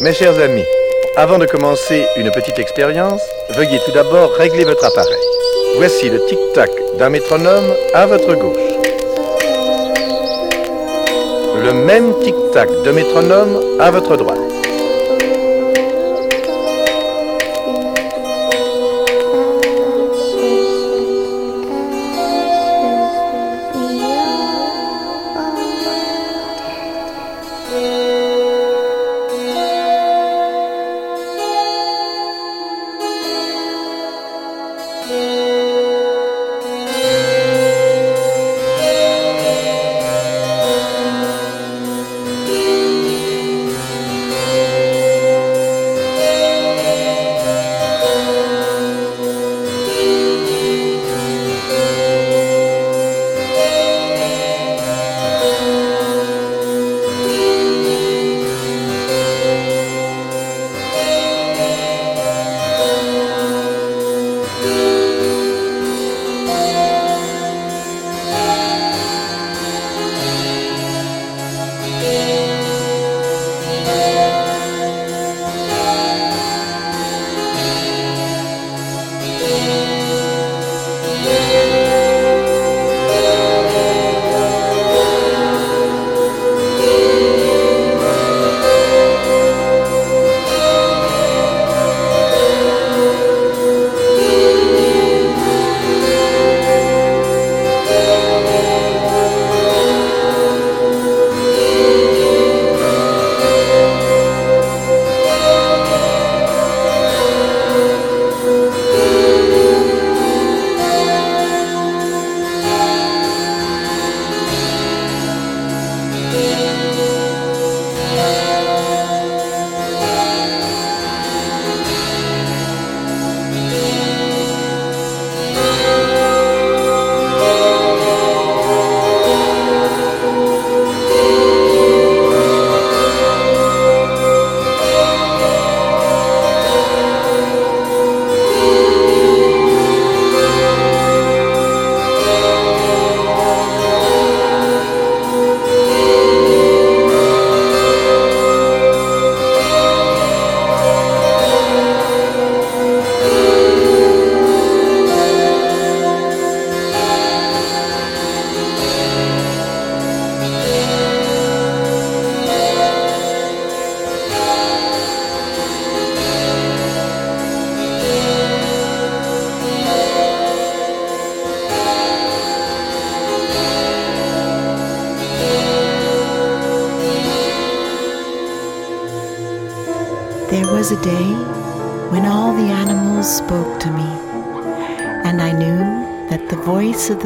Mes chers amis, avant de commencer une petite expérience, veuillez tout d'abord régler votre appareil. Voici le tic-tac d'un métronome à votre gauche. Le même tic-tac de métronome à votre droite.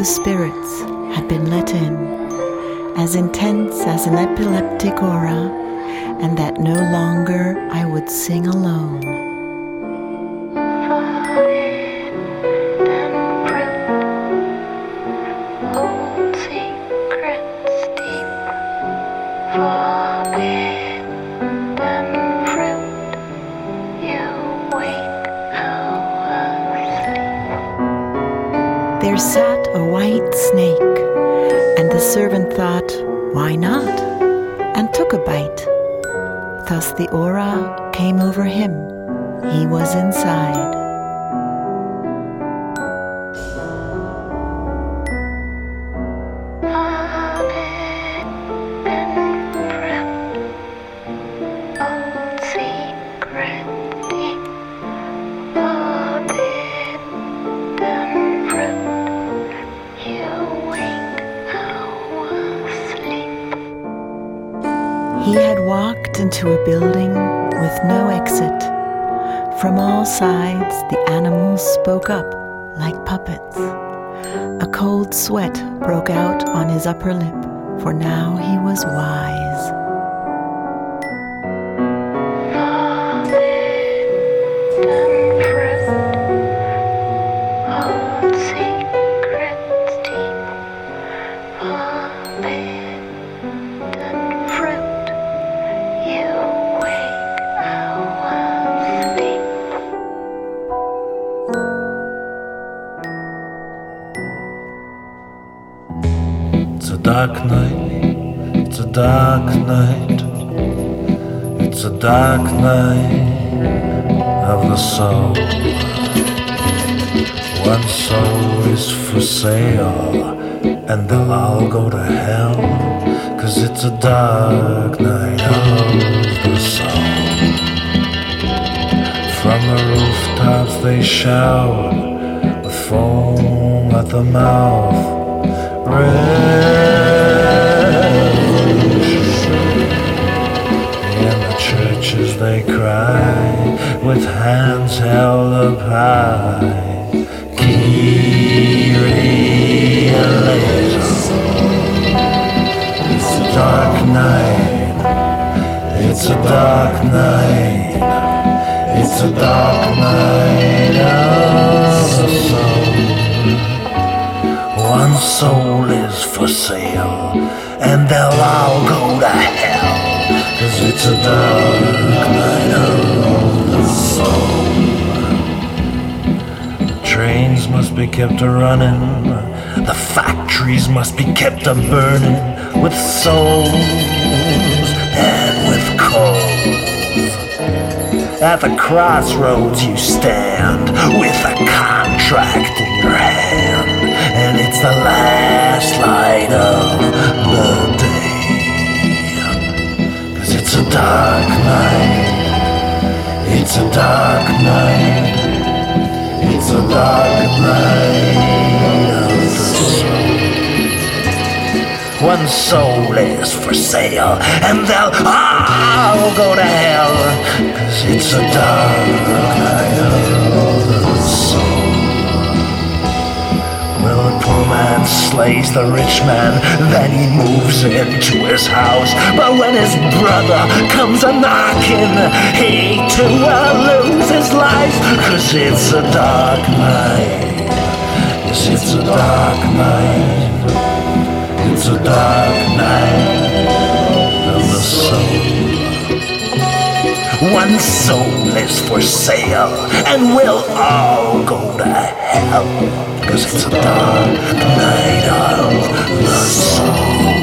Spirit. Thus the aura came over him. He was inside. One soul is for sale, and they'll all go to hell. Cause it's a dark night of the soul. From the rooftops they shout with foam at the mouth. Revolution. In the churches they cry with hands held up high. Night. It's a dark night. It's a dark night of the soul. One soul is for sale, and they'll all go to hell. Cause it's a dark night of the soul. Trains must be kept a running, the factories must be kept a burning with souls and with coal. At the crossroads you stand with a contract in your hand, and it's the last light of the day. Cause it's a dark night, it's a dark night, it's a dark night One soul is for sale, and they'll all go to hell. Cause it's a dark night of the soul. Well, the poor man slays the rich man, then he moves into his house. But when his brother comes a knocking, he too will lose his life. Cause it's a dark night. Yes, it's a dark night. It's a dark night of the soul. One soul is for sale, and we'll all go to hell. Cause it's a dark night of the soul.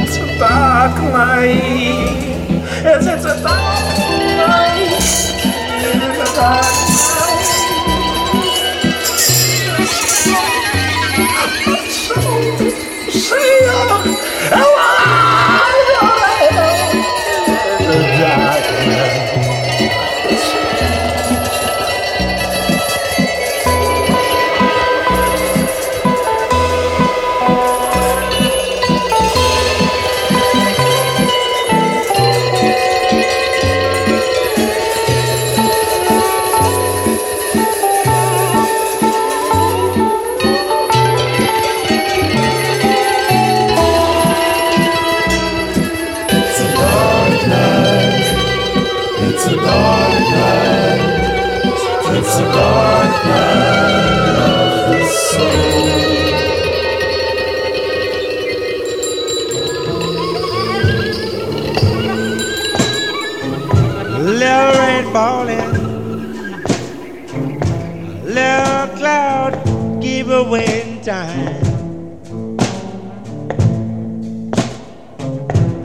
It's a dark night. Yes, it's a dark night. It's a dark It's rain falling, little cloud keep away in time.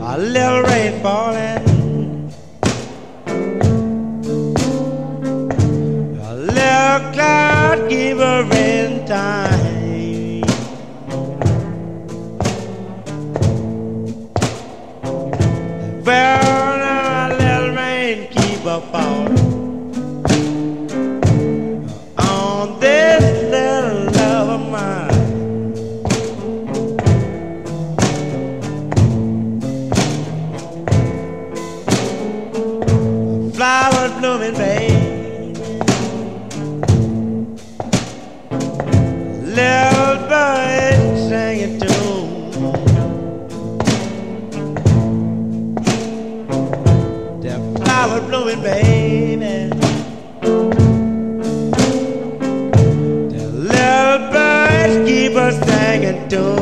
A little rain falling, keep door.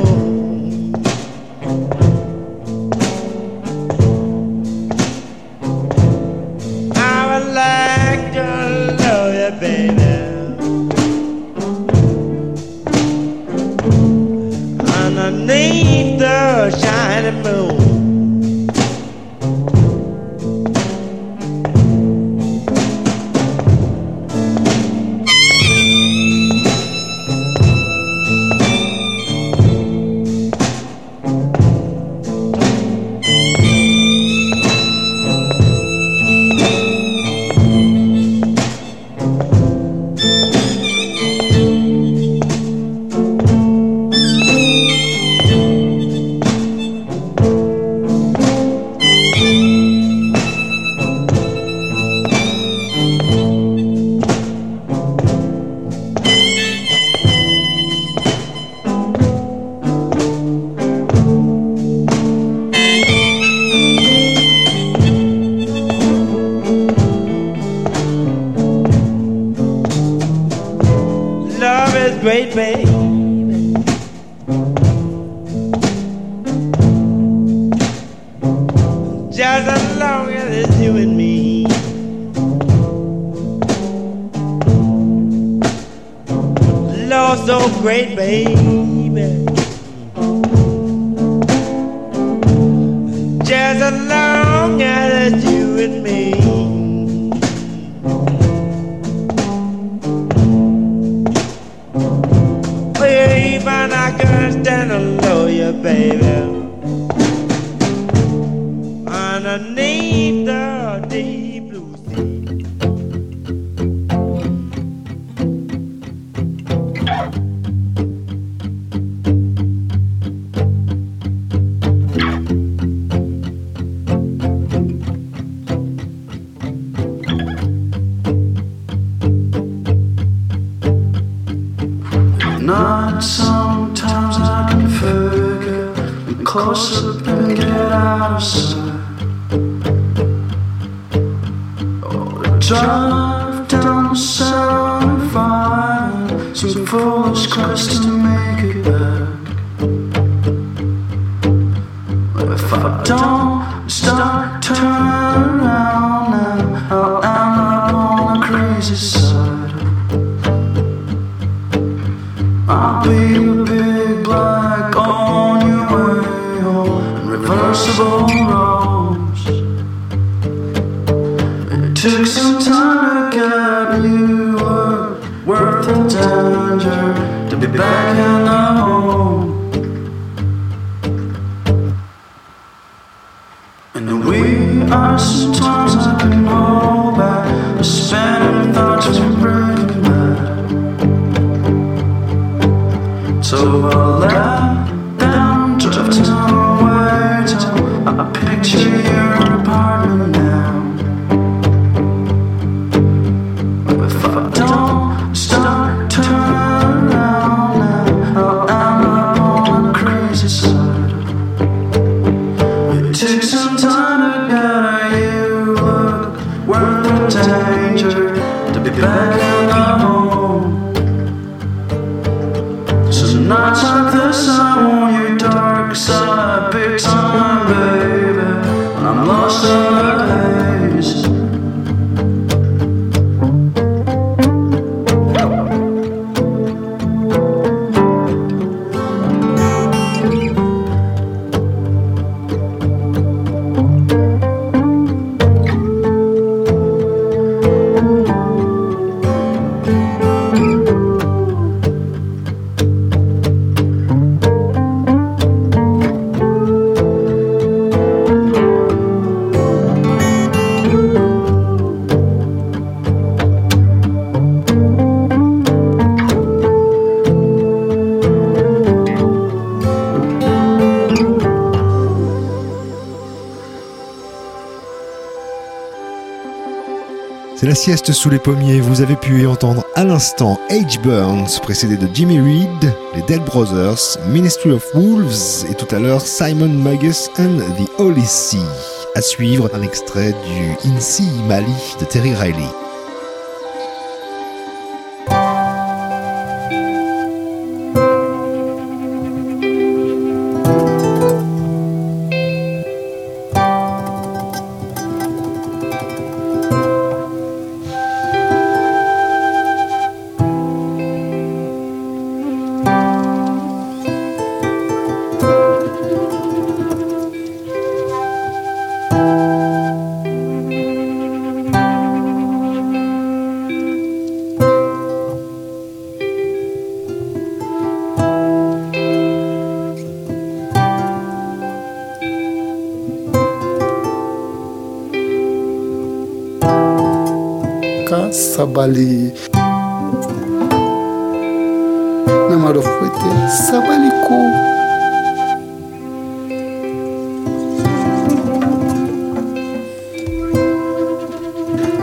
Shut down the sound of. Some foolish quest to make it better. La sieste sous les pommiers, vous avez pu y entendre à l'instant H. Burns, précédé de Jimmy Reed, les Dead Brothers, Ministry of Wolves et tout à l'heure Simon Magus and the Holy Sea. À suivre, un extrait du In Sea Mali de Terry Riley.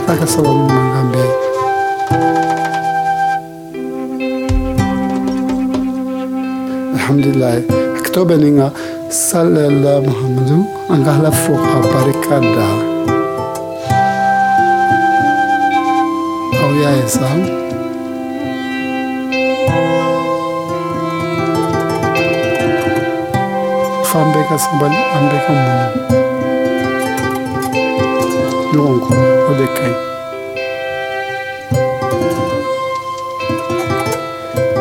bagasaba mu magambo yawe alhamdulillah akitobe ninga salala muhammadu angala foka barikada au ya esa fambeka sambali ambeka mumu lonko ode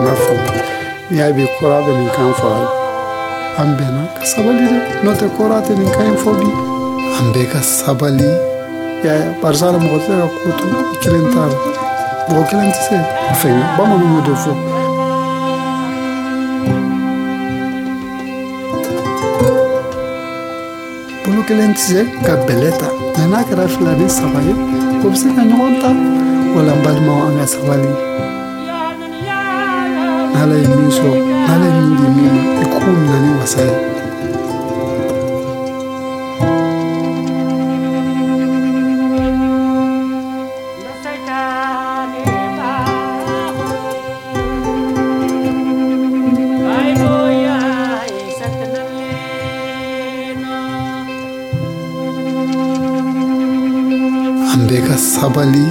corazón y hay corada en can fora ambena kasabali de no te corate en can fodi ambe kasabali ya barzala mo te kutu ikilentar bo kilenti se fenga ba mo mo de fo bolo kilenti se ka beleta nana kara filani sabali ko se ka nyonta wala mbalma wa anga sabali naleemiswa nalemyingi emima ekumi nani wasai an bɛ ka sabali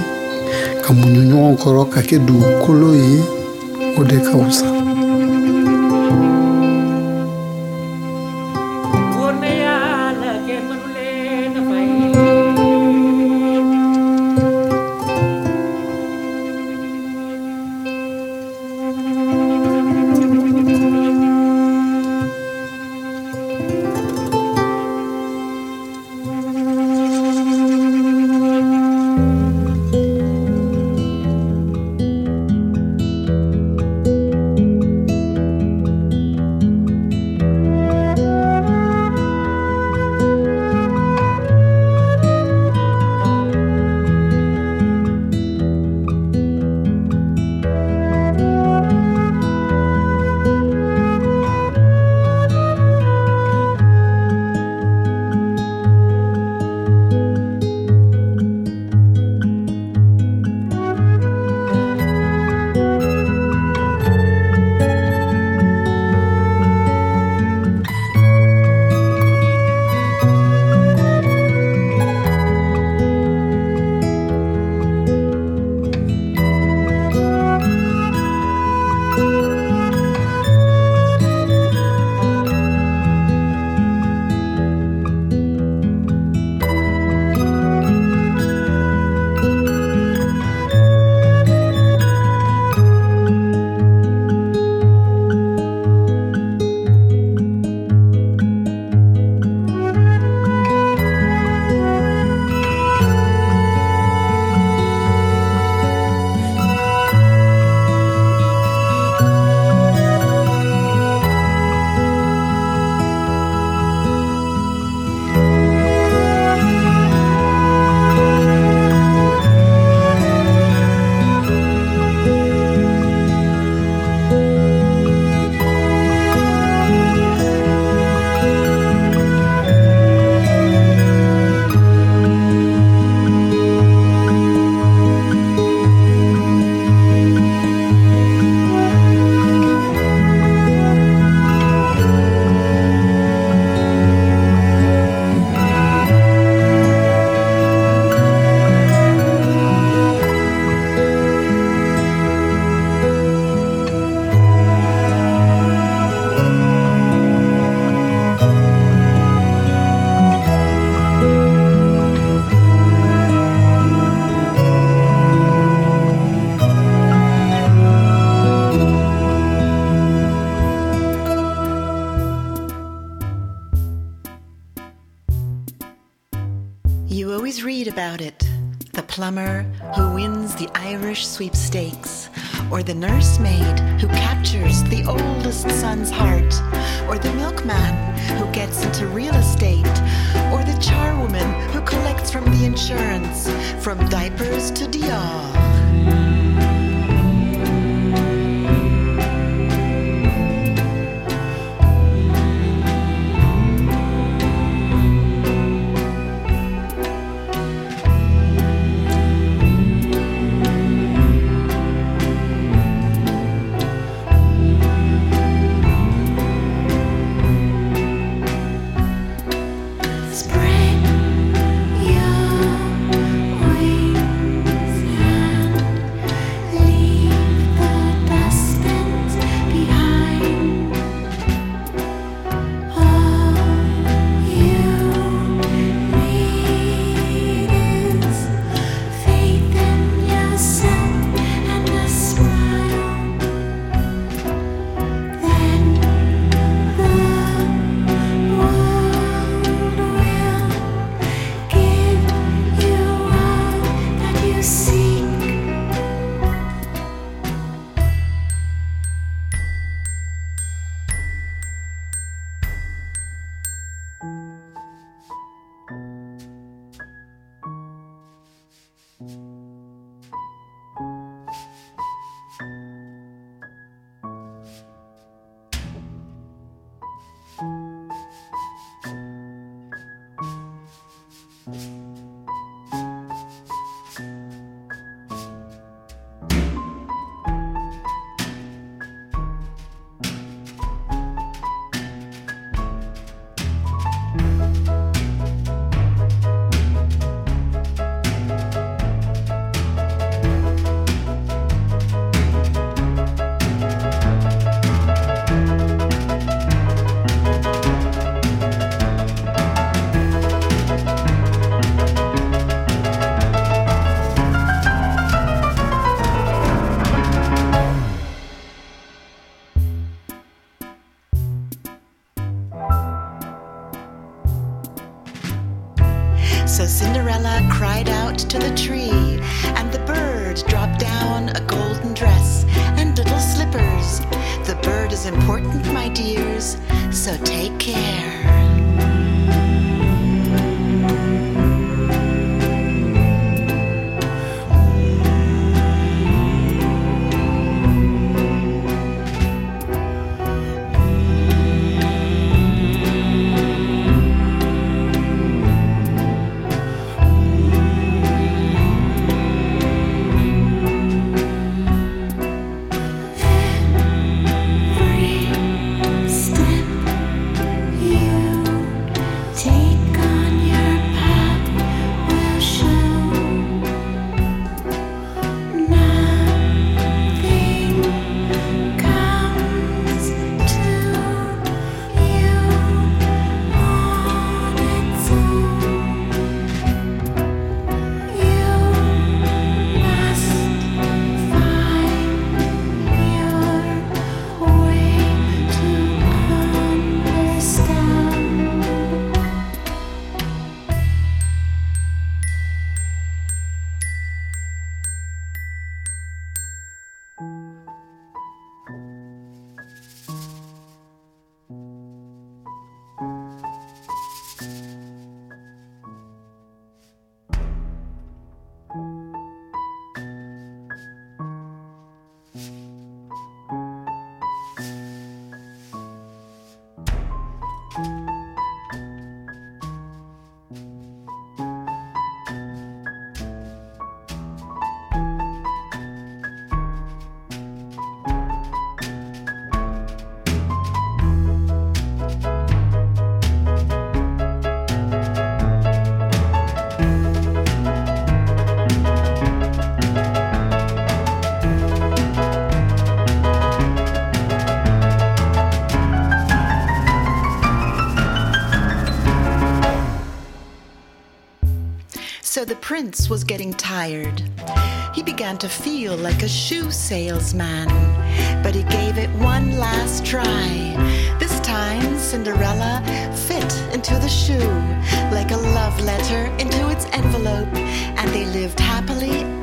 ka muɲuɲɔgɔn kɔrɔ ka kɛ dugukolo ye de ka wusa So Cinderella cried out to the tree, and the bird dropped down a golden dress and little slippers. The bird is important, my dears, so take care. The prince was getting tired. He began to feel like a shoe salesman, but he gave it one last try. This time, Cinderella fit into the shoe like a love letter into its envelope, and they lived happily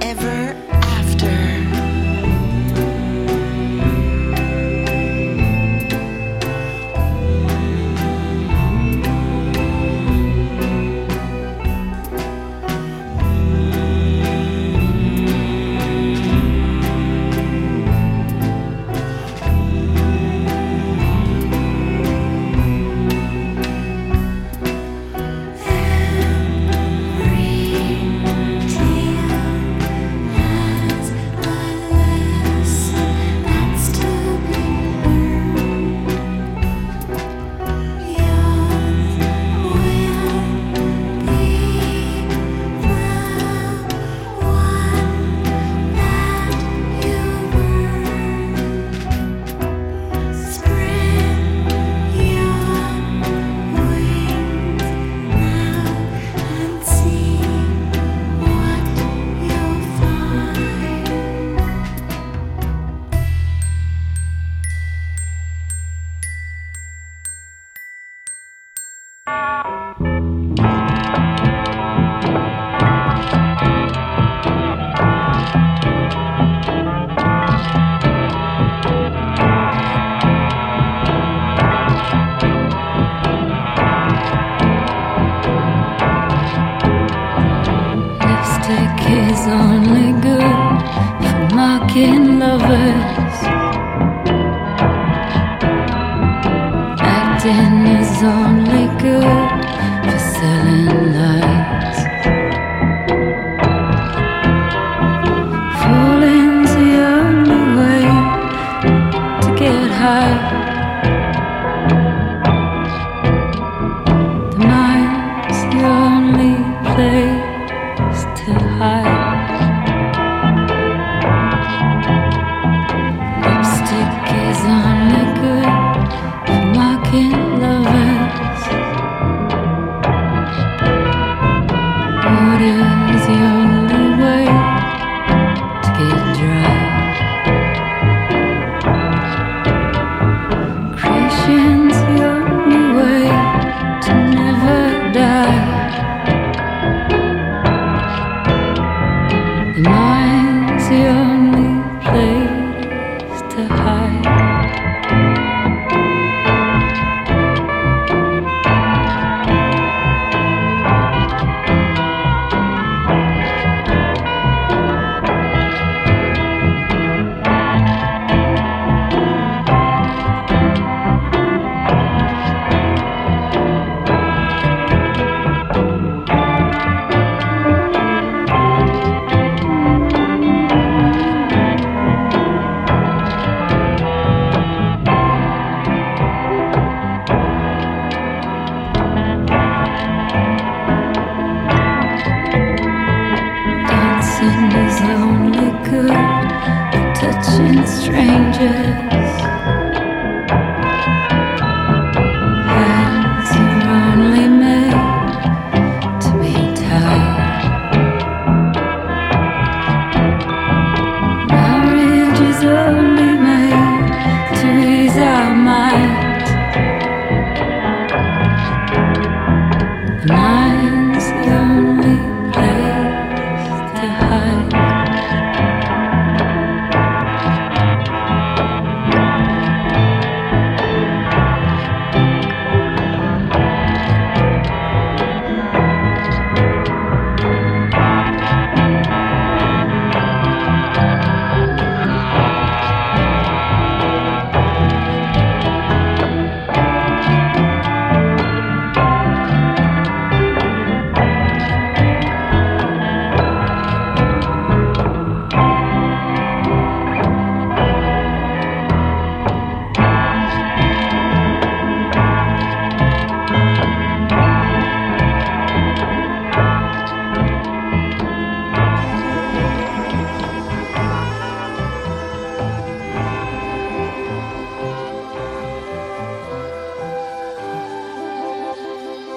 mind's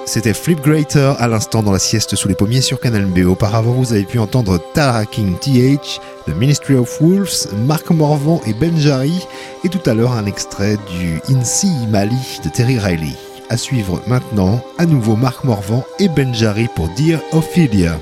C'était Flip Greater à l'instant dans la sieste sous les pommiers sur Canal B. Auparavant, vous avez pu entendre Tara King TH, The Ministry of Wolves, Marc Morvan et Benjari, et tout à l'heure un extrait du Insi Mali de Terry Riley. À suivre maintenant, à nouveau Marc Morvan et Benjari pour Dear Ophelia.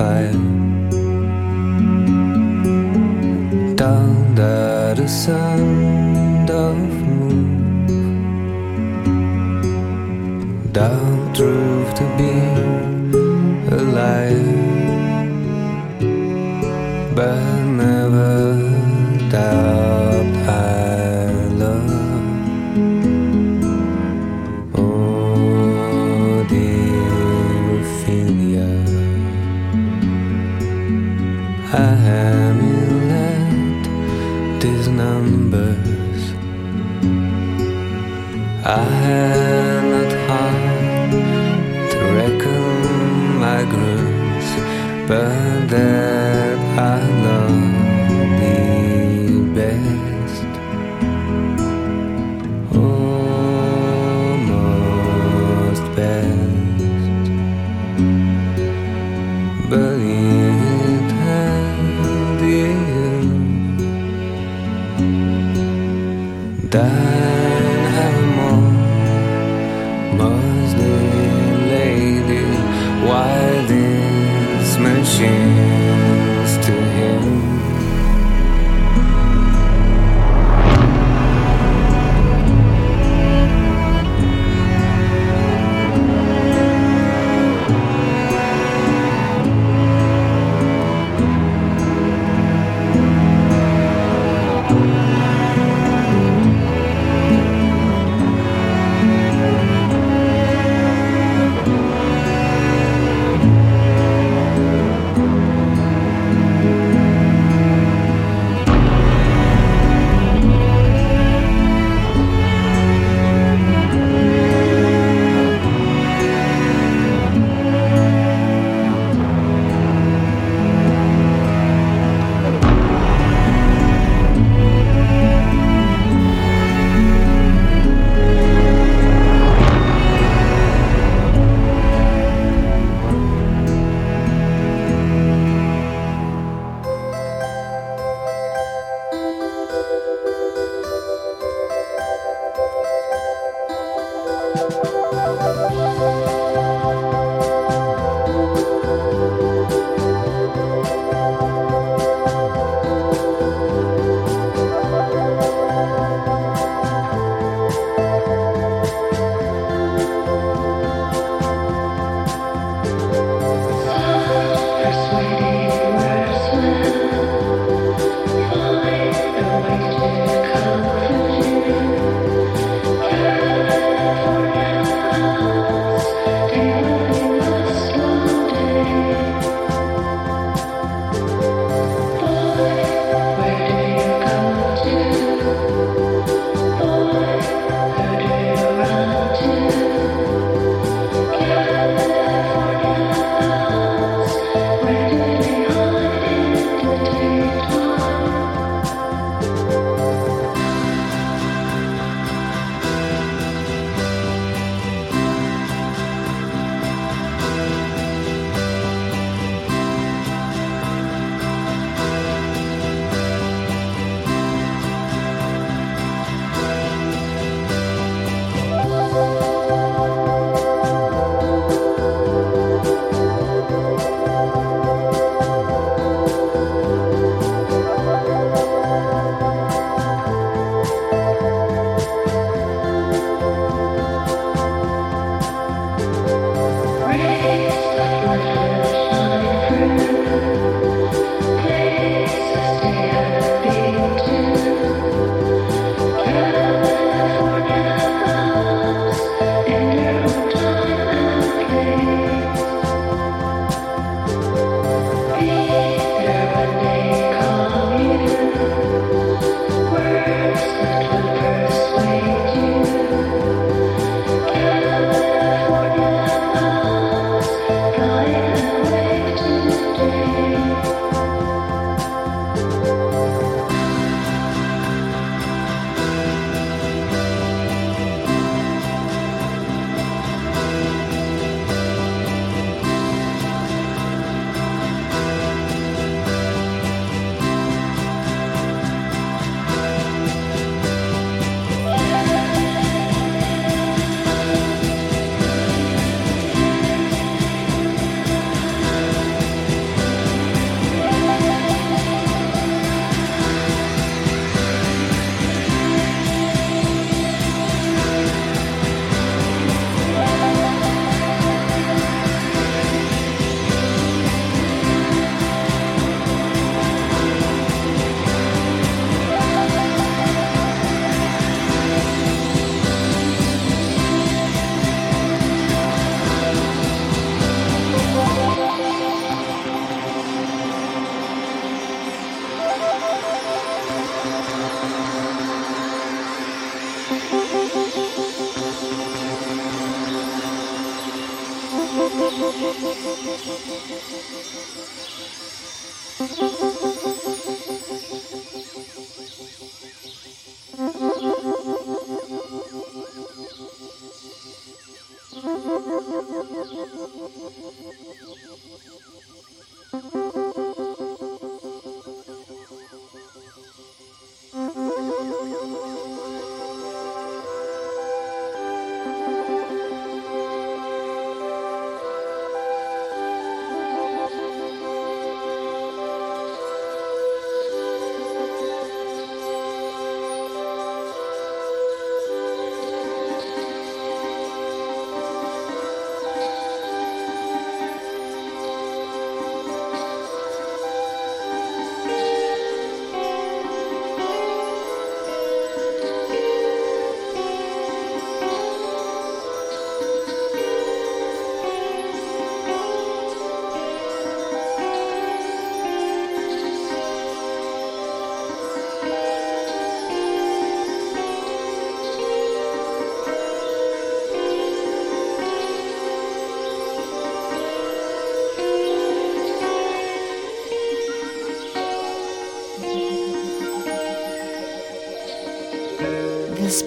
Fire. Down, there the sound of moon Down, truth to be alive,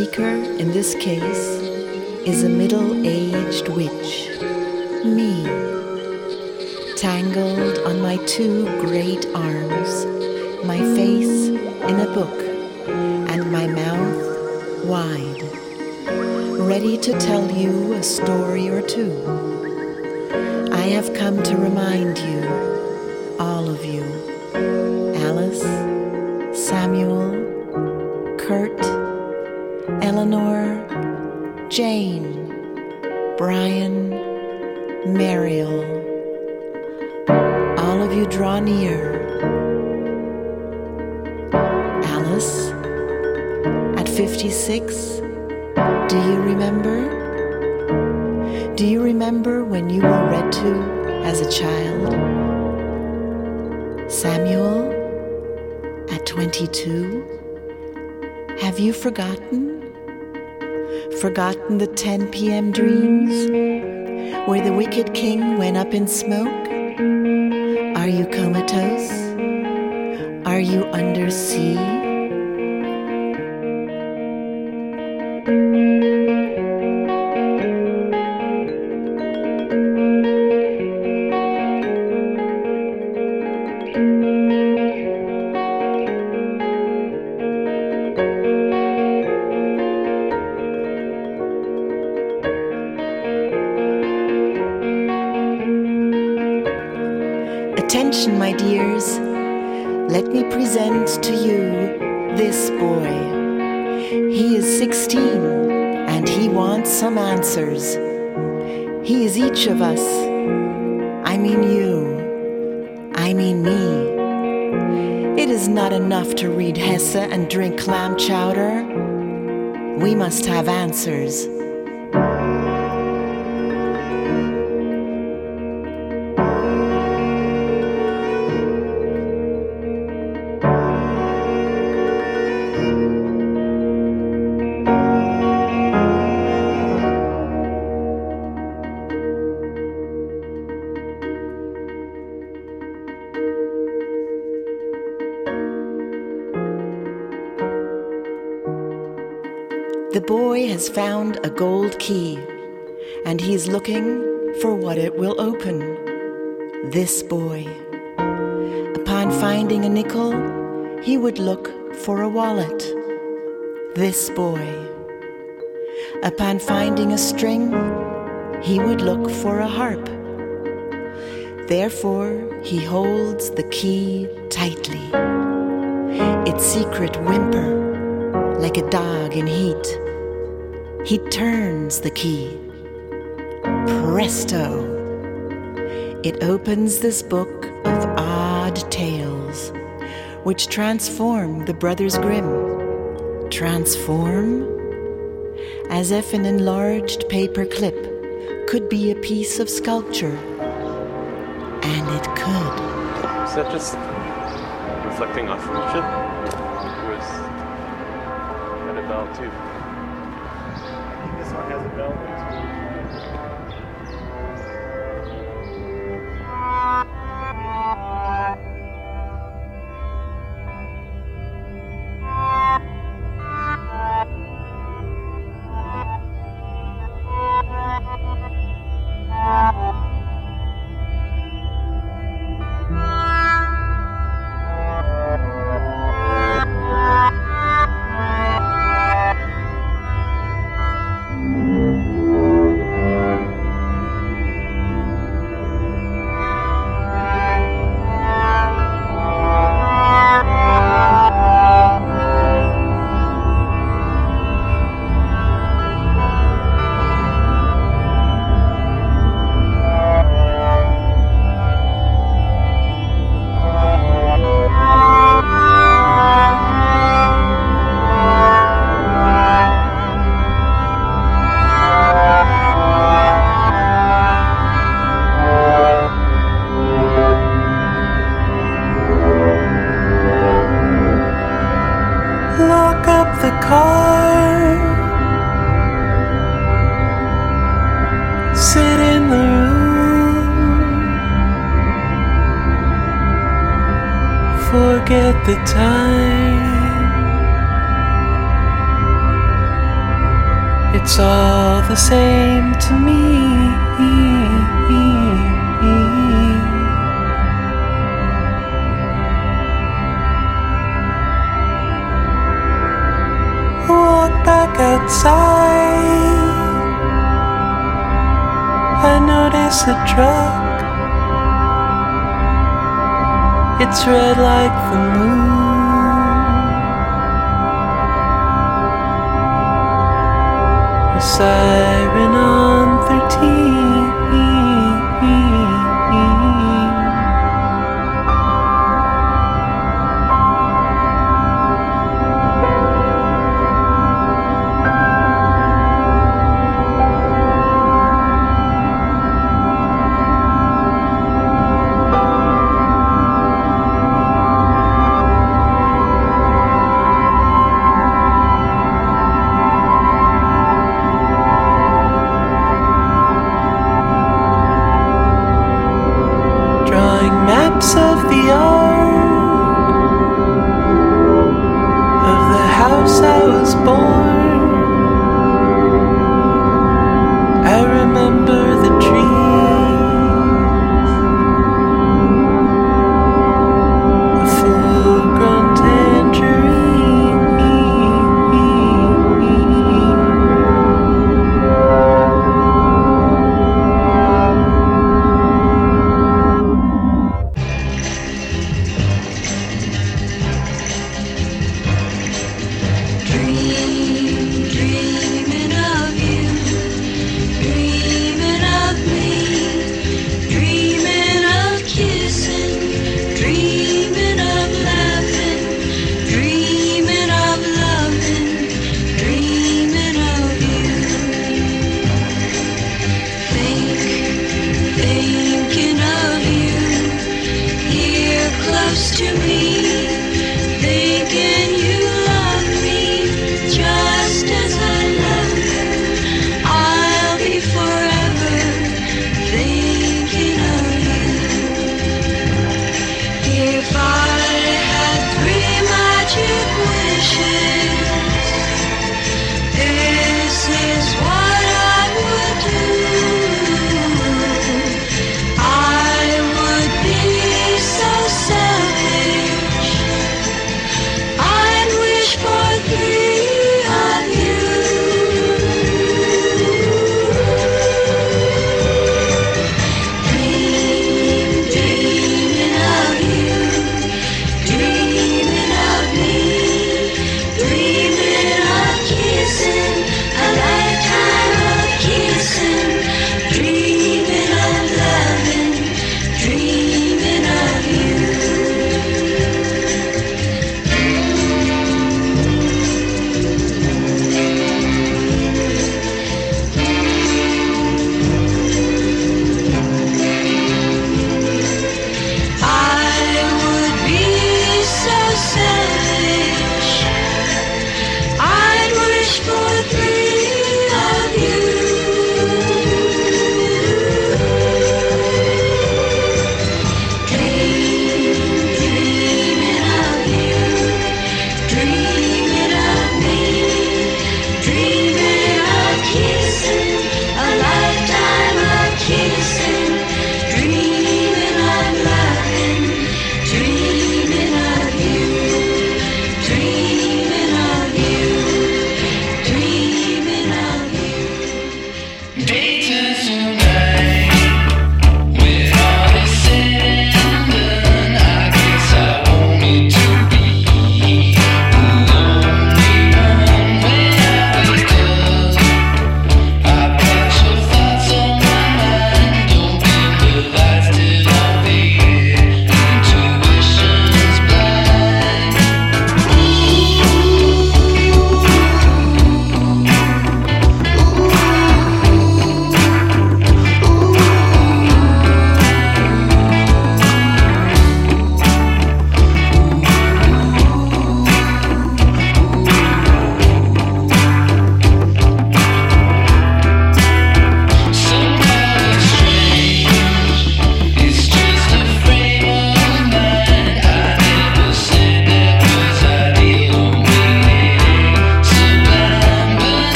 speaker in this case is a middle aged witch, me, tangled on my two great arms, my face in a book, and my mouth wide, ready to tell you a story or two. I have come to remind you, all of you, Alice, Jane, Forgotten the 10 p.m. dreams where the wicked king went up in smoke? Attention, my dears. Let me present to you this boy. He is 16 and he wants some answers. He is each of us. I mean you. I mean me. It is not enough to read Hesse and drink clam chowder. We must have answers. Has found a gold key, and he's looking for what it will open. This boy. Upon finding a nickel, he would look for a wallet. This boy. Upon finding a string, he would look for a harp. Therefore, he holds the key tightly. Its secret whimper like a dog in heat. He turns the key. Presto! It opens this book of odd tales, which transform the Brothers Grimm. Transform? As if an enlarged paper clip could be a piece of sculpture. And it could. Is that just reflecting off of each other? Or is that a bell too? The time. It's all the same to me. Walk back outside. I notice a truck. It's red like the moon. A siren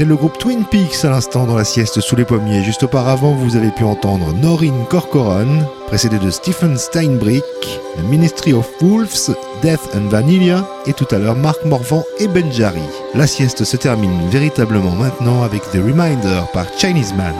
C'était le groupe Twin Peaks à l'instant dans la sieste sous les pommiers. Juste auparavant, vous avez pu entendre Noreen Corcoran, précédé de Stephen Steinbrick, The Ministry of Wolves, Death and Vanilla, et tout à l'heure Marc Morvan et Benjari. La sieste se termine véritablement maintenant avec The Reminder par Chinese Man.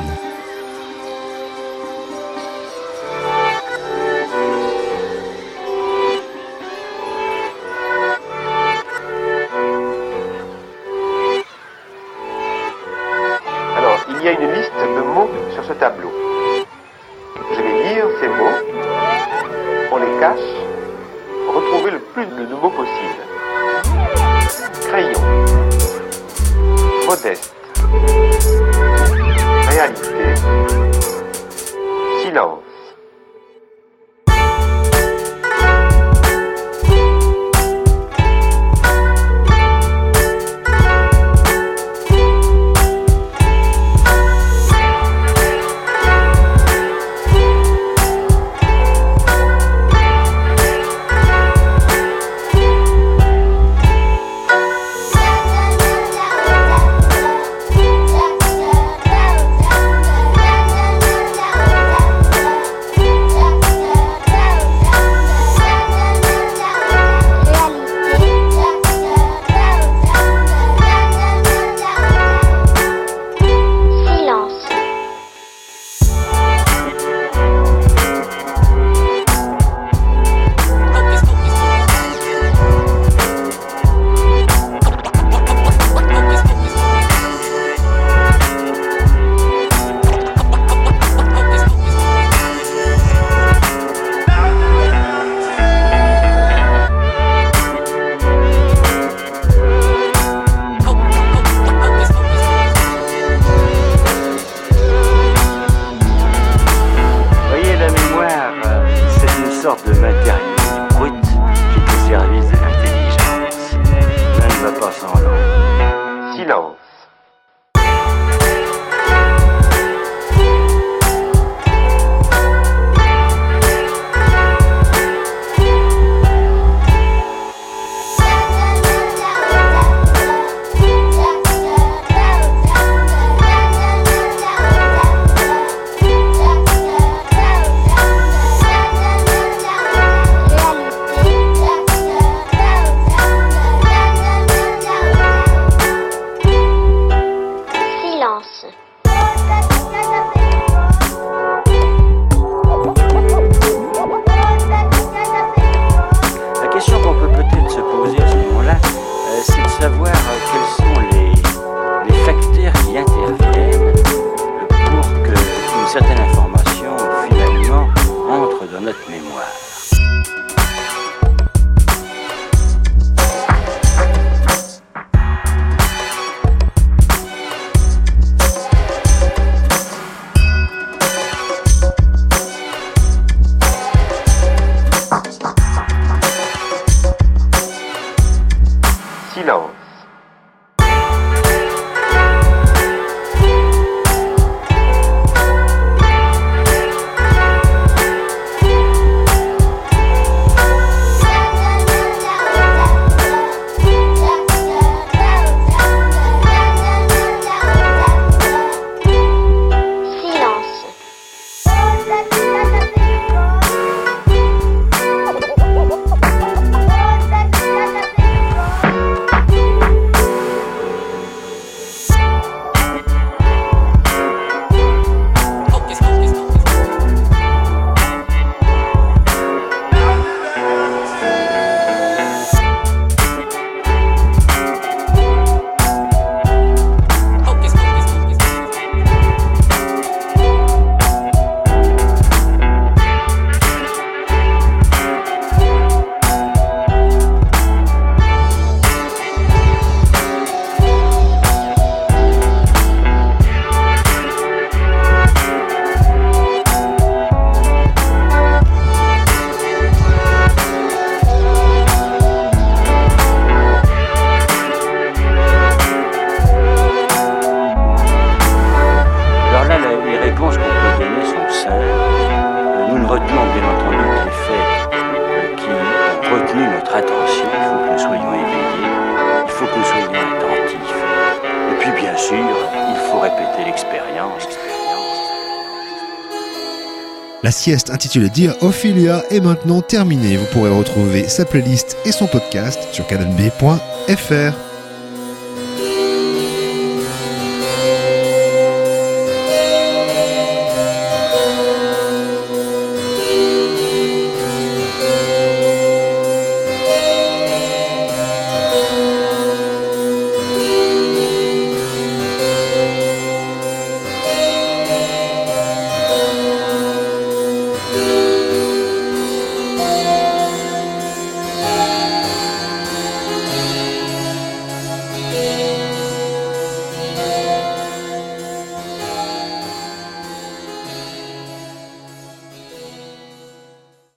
Sieste intitulée Dear Ophelia est maintenant terminée. Vous pourrez retrouver sa playlist et son podcast sur canalb.fr.